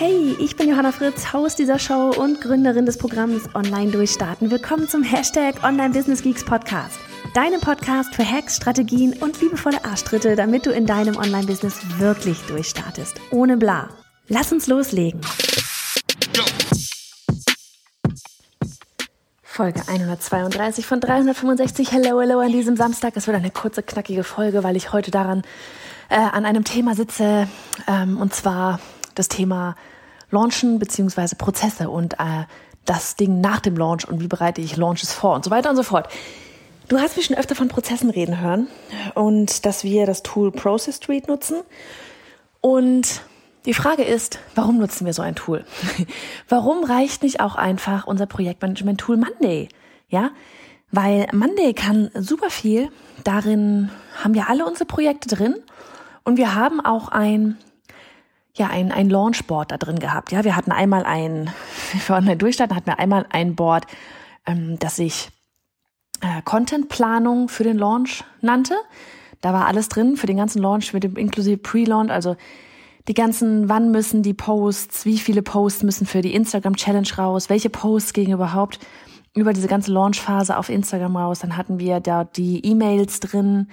Hey, ich bin Johanna Fritz, Haus dieser Show und Gründerin des Programms Online Durchstarten. Willkommen zum Hashtag Online Business Geeks Podcast. Deinem Podcast für Hacks, Strategien und liebevolle Arschtritte, damit du in deinem Online-Business wirklich durchstartest. Ohne bla. Lass uns loslegen. Folge 132 von 365. Hello, hello an diesem Samstag. Es wird eine kurze, knackige Folge, weil ich heute daran äh, an einem Thema sitze, ähm, und zwar das Thema Launchen beziehungsweise Prozesse und äh, das Ding nach dem Launch und wie bereite ich Launches vor und so weiter und so fort. Du hast mich schon öfter von Prozessen reden hören und dass wir das Tool Process Street nutzen. Und die Frage ist, warum nutzen wir so ein Tool? warum reicht nicht auch einfach unser Projektmanagement-Tool Monday? Ja, weil Monday kann super viel. Darin haben wir alle unsere Projekte drin und wir haben auch ein ja ein, ein Launchboard da drin gehabt. Ja, wir hatten einmal ein, für Online-Durchstarten hatten wir einmal ein Board, ähm, das sich äh, Contentplanung für den Launch nannte. Da war alles drin für den ganzen Launch mit dem inklusive Pre-Launch, also die ganzen, wann müssen die Posts, wie viele Posts müssen für die Instagram Challenge raus, welche Posts gehen überhaupt über diese ganze Launchphase auf Instagram raus. Dann hatten wir da die E-Mails drin,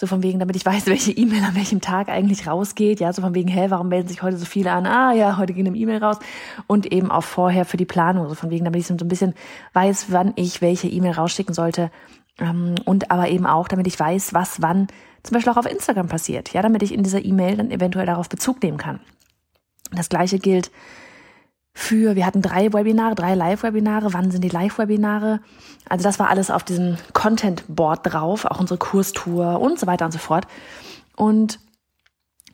so von wegen, damit ich weiß, welche E-Mail an welchem Tag eigentlich rausgeht. Ja, so von wegen, hä, warum melden sich heute so viele an? Ah ja, heute gehen eine E-Mail raus. Und eben auch vorher für die Planung. So von wegen, damit ich so ein bisschen weiß, wann ich welche E-Mail rausschicken sollte. Ähm, und aber eben auch, damit ich weiß, was wann zum Beispiel auch auf Instagram passiert. Ja, damit ich in dieser E-Mail dann eventuell darauf Bezug nehmen kann. Das gleiche gilt für, wir hatten drei Webinare, drei Live-Webinare. Wann sind die Live-Webinare? Also das war alles auf diesem Content-Board drauf, auch unsere Kurstour und so weiter und so fort. Und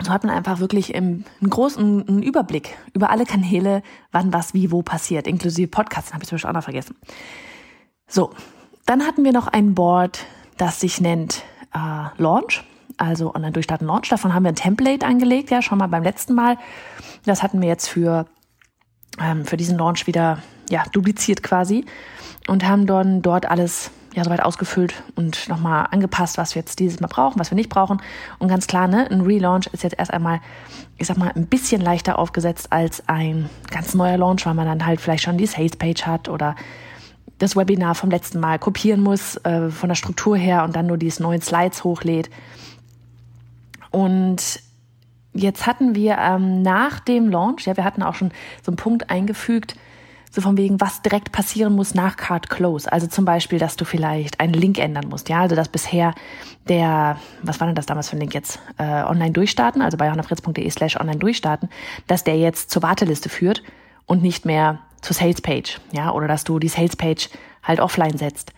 so hat man einfach wirklich einen großen Überblick über alle Kanäle, wann was wie wo passiert, inklusive Podcasts, habe ich zum Beispiel auch noch vergessen. So, dann hatten wir noch ein Board, das sich nennt äh, Launch, also Online-Durchstarten Launch. Davon haben wir ein Template angelegt, ja, schon mal beim letzten Mal. Das hatten wir jetzt für ähm, für diesen Launch wieder ja, dupliziert quasi und haben dann dort alles ja soweit ausgefüllt und nochmal angepasst, was wir jetzt dieses Mal brauchen, was wir nicht brauchen. Und ganz klar, ne, ein Relaunch ist jetzt erst einmal, ich sag mal, ein bisschen leichter aufgesetzt als ein ganz neuer Launch, weil man dann halt vielleicht schon die Sales-Page hat oder das Webinar vom letzten Mal kopieren muss, äh, von der Struktur her und dann nur diese neuen Slides hochlädt. Und jetzt hatten wir ähm, nach dem Launch, ja, wir hatten auch schon so einen Punkt eingefügt, so von wegen, was direkt passieren muss nach Card Close. Also zum Beispiel, dass du vielleicht einen Link ändern musst. Ja, also dass bisher der, was war denn das damals für ein Link jetzt? Äh, online durchstarten, also bei joannafritz.de slash online durchstarten, dass der jetzt zur Warteliste führt und nicht mehr zur Sales Page. Ja, oder dass du die Sales Page halt offline setzt.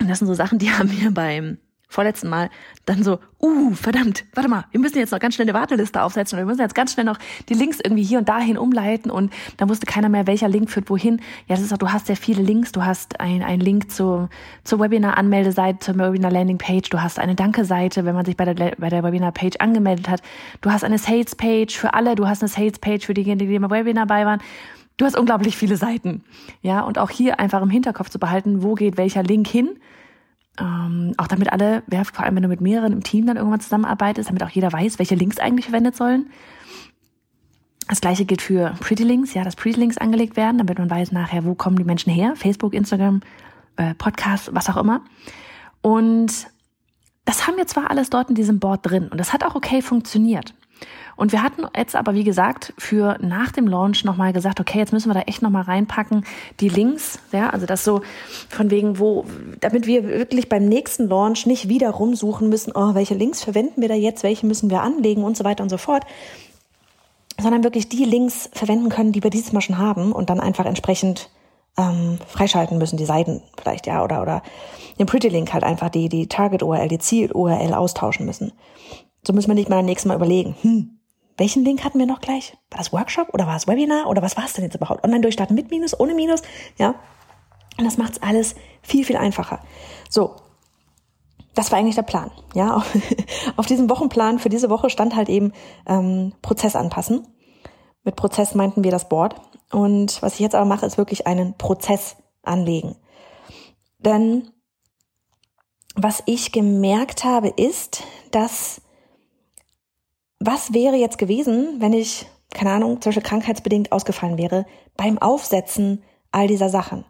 Und das sind so Sachen, die haben wir beim vorletzten Mal dann so, uh, verdammt, warte mal, wir müssen jetzt noch ganz schnell eine Warteliste aufsetzen oder wir müssen jetzt ganz schnell noch die Links irgendwie hier und dahin umleiten und dann wusste keiner mehr, welcher Link führt wohin. Ja, das ist auch, du hast sehr viele Links, du hast ein, ein Link zu, zur Webinar-Anmeldeseite, zur Webinar-Landing-Page, du hast eine Danke-Seite, wenn man sich bei der, bei der Webinar-Page angemeldet hat, du hast eine Sales-Page für alle, du hast eine Sales-Page für diejenigen, die im Webinar bei waren. Du hast unglaublich viele Seiten. Ja, und auch hier einfach im Hinterkopf zu behalten, wo geht welcher Link hin ähm, auch damit alle, wer, vor allem wenn du mit mehreren im Team dann irgendwann zusammenarbeitest, damit auch jeder weiß, welche Links eigentlich verwendet sollen. Das gleiche gilt für Pretty Links, ja, dass Pretty Links angelegt werden, damit man weiß nachher, wo kommen die Menschen her, Facebook, Instagram, äh, Podcast, was auch immer. Und das haben wir zwar alles dort in diesem Board drin und das hat auch okay funktioniert. Und wir hatten jetzt aber, wie gesagt, für nach dem Launch nochmal gesagt, okay, jetzt müssen wir da echt nochmal reinpacken, die Links, ja, also das so von wegen, wo, damit wir wirklich beim nächsten Launch nicht wieder rumsuchen müssen, oh, welche Links verwenden wir da jetzt, welche müssen wir anlegen und so weiter und so fort, sondern wirklich die Links verwenden können, die wir dieses Mal schon haben und dann einfach entsprechend ähm, freischalten müssen, die Seiten vielleicht, ja, oder, oder den Pretty Link halt einfach die, die Target URL, die Ziel URL austauschen müssen. So müssen wir nicht mal beim nächsten Mal überlegen, hm, welchen Link hatten wir noch gleich? War das Workshop oder war es Webinar oder was war es denn jetzt überhaupt? Online durchstarten mit Minus, ohne Minus, ja. Und das macht es alles viel, viel einfacher. So, das war eigentlich der Plan. Ja, auf diesem Wochenplan für diese Woche stand halt eben ähm, Prozess anpassen. Mit Prozess meinten wir das Board. Und was ich jetzt aber mache, ist wirklich einen Prozess anlegen. Denn was ich gemerkt habe, ist, dass was wäre jetzt gewesen, wenn ich, keine Ahnung, zum Beispiel krankheitsbedingt ausgefallen wäre, beim Aufsetzen all dieser Sachen.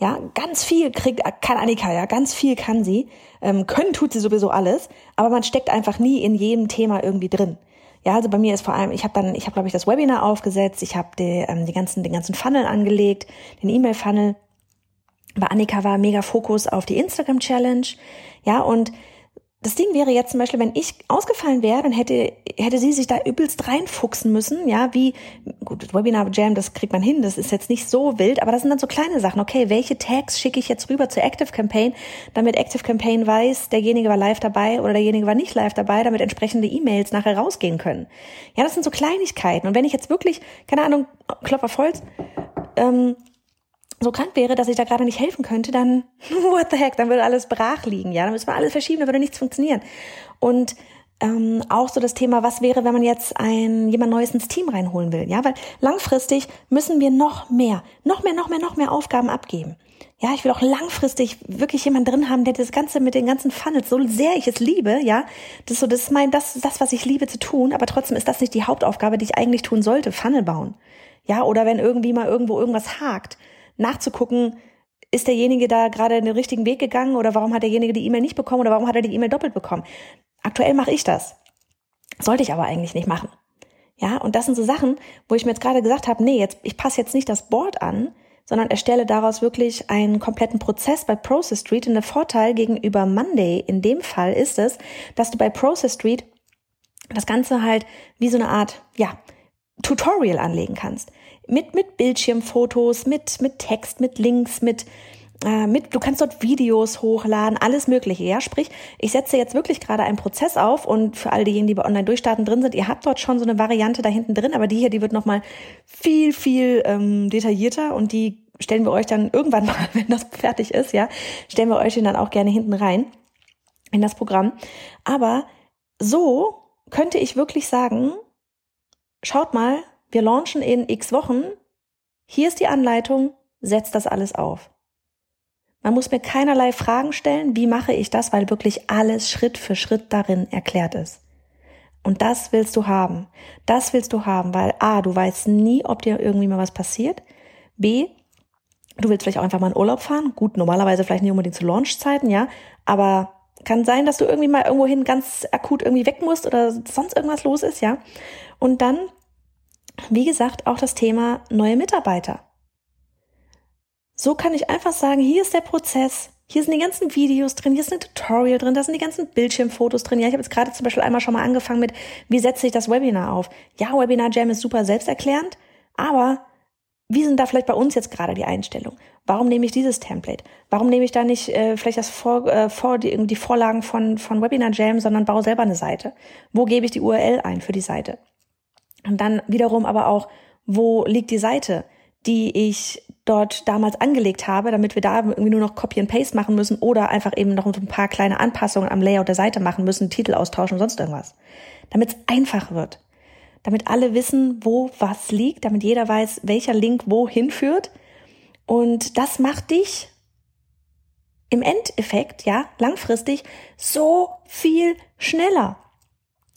Ja, ganz viel kriegt, kann Annika, ja, ganz viel kann sie. Ähm, können tut sie sowieso alles, aber man steckt einfach nie in jedem Thema irgendwie drin. Ja, also bei mir ist vor allem, ich habe dann, ich habe glaube ich das Webinar aufgesetzt, ich habe die, ähm, die ganzen, den ganzen Funnel angelegt, den E-Mail-Funnel. Bei Annika war mega Fokus auf die Instagram Challenge. Ja, und das Ding wäre jetzt zum Beispiel, wenn ich ausgefallen wäre, dann hätte, hätte sie sich da übelst reinfuchsen müssen, ja, wie, gut, Webinar Jam, das kriegt man hin, das ist jetzt nicht so wild, aber das sind dann so kleine Sachen. Okay, welche Tags schicke ich jetzt rüber zu Active Campaign, damit Active Campaign weiß, derjenige war live dabei oder derjenige war nicht live dabei, damit entsprechende E-Mails nachher rausgehen können. Ja, das sind so Kleinigkeiten. Und wenn ich jetzt wirklich, keine Ahnung, Klopfer Volz, ähm, so krank wäre, dass ich da gerade nicht helfen könnte, dann what the heck, dann würde alles brach liegen, ja, dann müssen wir alles verschieben, dann würde nichts funktionieren. Und ähm, auch so das Thema, was wäre, wenn man jetzt ein jemand Neues ins Team reinholen will, ja, weil langfristig müssen wir noch mehr, noch mehr, noch mehr, noch mehr Aufgaben abgeben. Ja, ich will auch langfristig wirklich jemand drin haben, der das Ganze mit den ganzen Funnels, so sehr ich es liebe, ja, das ist so, das ist mein, das, das, was ich liebe zu tun, aber trotzdem ist das nicht die Hauptaufgabe, die ich eigentlich tun sollte, Funnel bauen. Ja, oder wenn irgendwie mal irgendwo irgendwas hakt, nachzugucken, ist derjenige da gerade den richtigen Weg gegangen oder warum hat derjenige die E-Mail nicht bekommen oder warum hat er die E-Mail doppelt bekommen. Aktuell mache ich das. Sollte ich aber eigentlich nicht machen. Ja, und das sind so Sachen, wo ich mir jetzt gerade gesagt habe, nee, jetzt, ich passe jetzt nicht das Board an, sondern erstelle daraus wirklich einen kompletten Prozess bei Process Street. Und der Vorteil gegenüber Monday in dem Fall ist es, dass du bei Process Street das Ganze halt wie so eine Art, ja, Tutorial anlegen kannst mit, mit Bildschirmfotos, mit, mit Text, mit Links, mit, äh, mit, du kannst dort Videos hochladen, alles Mögliche. Ja, sprich, ich setze jetzt wirklich gerade einen Prozess auf und für all diejenigen, die bei Online-Durchstarten drin sind, ihr habt dort schon so eine Variante da hinten drin, aber die hier, die wird nochmal viel, viel ähm, detaillierter und die stellen wir euch dann irgendwann mal, wenn das fertig ist, ja, stellen wir euch den dann auch gerne hinten rein in das Programm. Aber so könnte ich wirklich sagen, schaut mal, wir launchen in x Wochen. Hier ist die Anleitung, setzt das alles auf. Man muss mir keinerlei Fragen stellen, wie mache ich das, weil wirklich alles Schritt für Schritt darin erklärt ist. Und das willst du haben. Das willst du haben, weil A, du weißt nie, ob dir irgendwie mal was passiert. B, du willst vielleicht auch einfach mal in Urlaub fahren. Gut, normalerweise vielleicht nicht unbedingt zu Launchzeiten, ja. Aber kann sein, dass du irgendwie mal irgendwohin ganz akut irgendwie weg musst oder sonst irgendwas los ist, ja. Und dann wie gesagt, auch das Thema neue Mitarbeiter. So kann ich einfach sagen, hier ist der Prozess, hier sind die ganzen Videos drin, hier ist ein Tutorial drin, da sind die ganzen Bildschirmfotos drin. Ja, ich habe jetzt gerade zum Beispiel einmal schon mal angefangen mit, wie setze ich das Webinar auf? Ja, Webinar Jam ist super selbsterklärend, aber wie sind da vielleicht bei uns jetzt gerade die Einstellungen? Warum nehme ich dieses Template? Warum nehme ich da nicht äh, vielleicht das vor, äh, vor die, die Vorlagen von, von Webinar Jam, sondern baue selber eine Seite? Wo gebe ich die URL ein für die Seite? Und dann wiederum aber auch, wo liegt die Seite, die ich dort damals angelegt habe, damit wir da irgendwie nur noch Copy and Paste machen müssen oder einfach eben noch ein paar kleine Anpassungen am Layout der Seite machen müssen, Titel austauschen und sonst irgendwas. Damit es einfach wird. Damit alle wissen, wo was liegt, damit jeder weiß, welcher Link wohin führt. Und das macht dich im Endeffekt, ja, langfristig so viel schneller.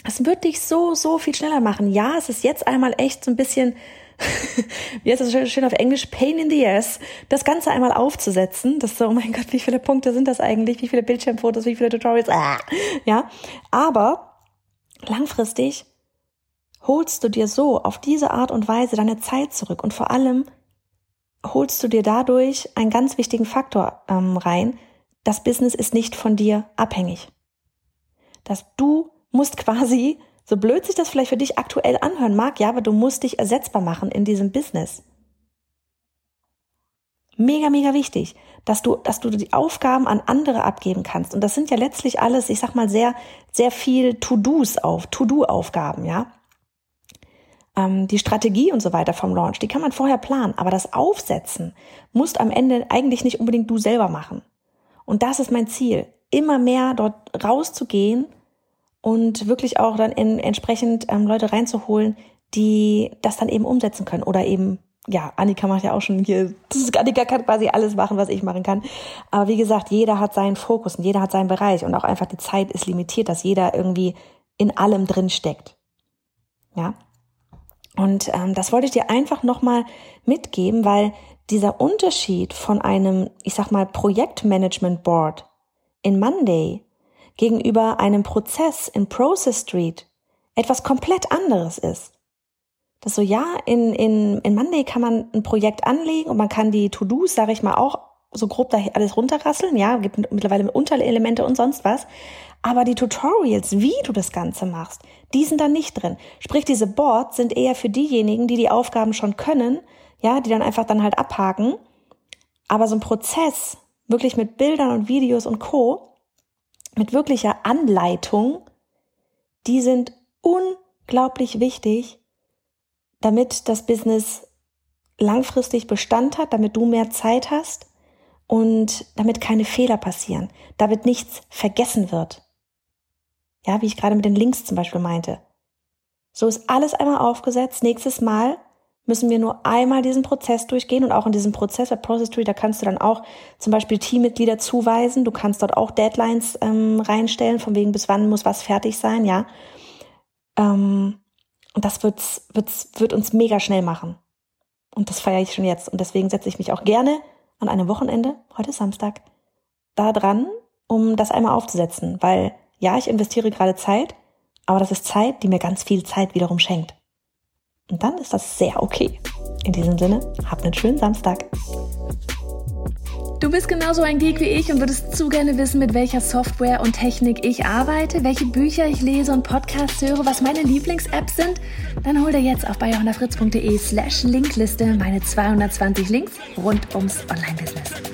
Es wird dich so, so viel schneller machen. Ja, es ist jetzt einmal echt so ein bisschen, wie heißt das schön auf Englisch, pain in the ass, das Ganze einmal aufzusetzen. Das ist so, oh mein Gott, wie viele Punkte sind das eigentlich? Wie viele Bildschirmfotos, wie viele Tutorials? Ah, ja, aber langfristig holst du dir so auf diese Art und Weise deine Zeit zurück und vor allem holst du dir dadurch einen ganz wichtigen Faktor ähm, rein. Das Business ist nicht von dir abhängig. Dass du musst quasi, so blöd sich das vielleicht für dich aktuell anhören mag, ja, aber du musst dich ersetzbar machen in diesem Business. Mega, mega wichtig, dass du, dass du die Aufgaben an andere abgeben kannst. Und das sind ja letztlich alles, ich sag mal, sehr, sehr viel To-Dos auf, To-Do-Aufgaben, ja. Ähm, die Strategie und so weiter vom Launch, die kann man vorher planen, aber das Aufsetzen musst am Ende eigentlich nicht unbedingt du selber machen. Und das ist mein Ziel, immer mehr dort rauszugehen und wirklich auch dann in, entsprechend ähm, Leute reinzuholen, die das dann eben umsetzen können oder eben ja, Annika macht ja auch schon hier, das ist, Annika kann quasi alles machen, was ich machen kann. Aber wie gesagt, jeder hat seinen Fokus und jeder hat seinen Bereich und auch einfach die Zeit ist limitiert, dass jeder irgendwie in allem drin steckt. Ja. Und ähm, das wollte ich dir einfach nochmal mitgeben, weil dieser Unterschied von einem, ich sag mal, Projektmanagement Board in Monday gegenüber einem Prozess in Process Street etwas komplett anderes ist. Das so, ja, in, in, in Monday kann man ein Projekt anlegen und man kann die To-Dos, sage ich mal, auch so grob da alles runterrasseln, ja, gibt mittlerweile Unterelemente und sonst was. Aber die Tutorials, wie du das Ganze machst, die sind da nicht drin. Sprich, diese Boards sind eher für diejenigen, die die Aufgaben schon können, ja, die dann einfach dann halt abhaken. Aber so ein Prozess, wirklich mit Bildern und Videos und Co., mit wirklicher Anleitung, die sind unglaublich wichtig, damit das Business langfristig Bestand hat, damit du mehr Zeit hast und damit keine Fehler passieren, damit nichts vergessen wird. Ja, wie ich gerade mit den Links zum Beispiel meinte. So ist alles einmal aufgesetzt. Nächstes Mal müssen wir nur einmal diesen Prozess durchgehen und auch in diesem Prozess bei Process Tree, da kannst du dann auch zum Beispiel Teammitglieder zuweisen. Du kannst dort auch Deadlines ähm, reinstellen, von wegen bis wann muss was fertig sein, ja. Ähm, und das wird's, wird's, wird uns mega schnell machen. Und das feiere ich schon jetzt. Und deswegen setze ich mich auch gerne an einem Wochenende, heute Samstag, da dran, um das einmal aufzusetzen. Weil ja, ich investiere gerade Zeit, aber das ist Zeit, die mir ganz viel Zeit wiederum schenkt. Und dann ist das sehr okay. In diesem Sinne, habt einen schönen Samstag. Du bist genauso ein Geek wie ich und würdest zu gerne wissen, mit welcher Software und Technik ich arbeite, welche Bücher ich lese und Podcasts höre, was meine Lieblings-Apps sind? Dann hol dir jetzt auf bayerhonderfritz.de slash Linkliste meine 220 Links rund ums Online-Business.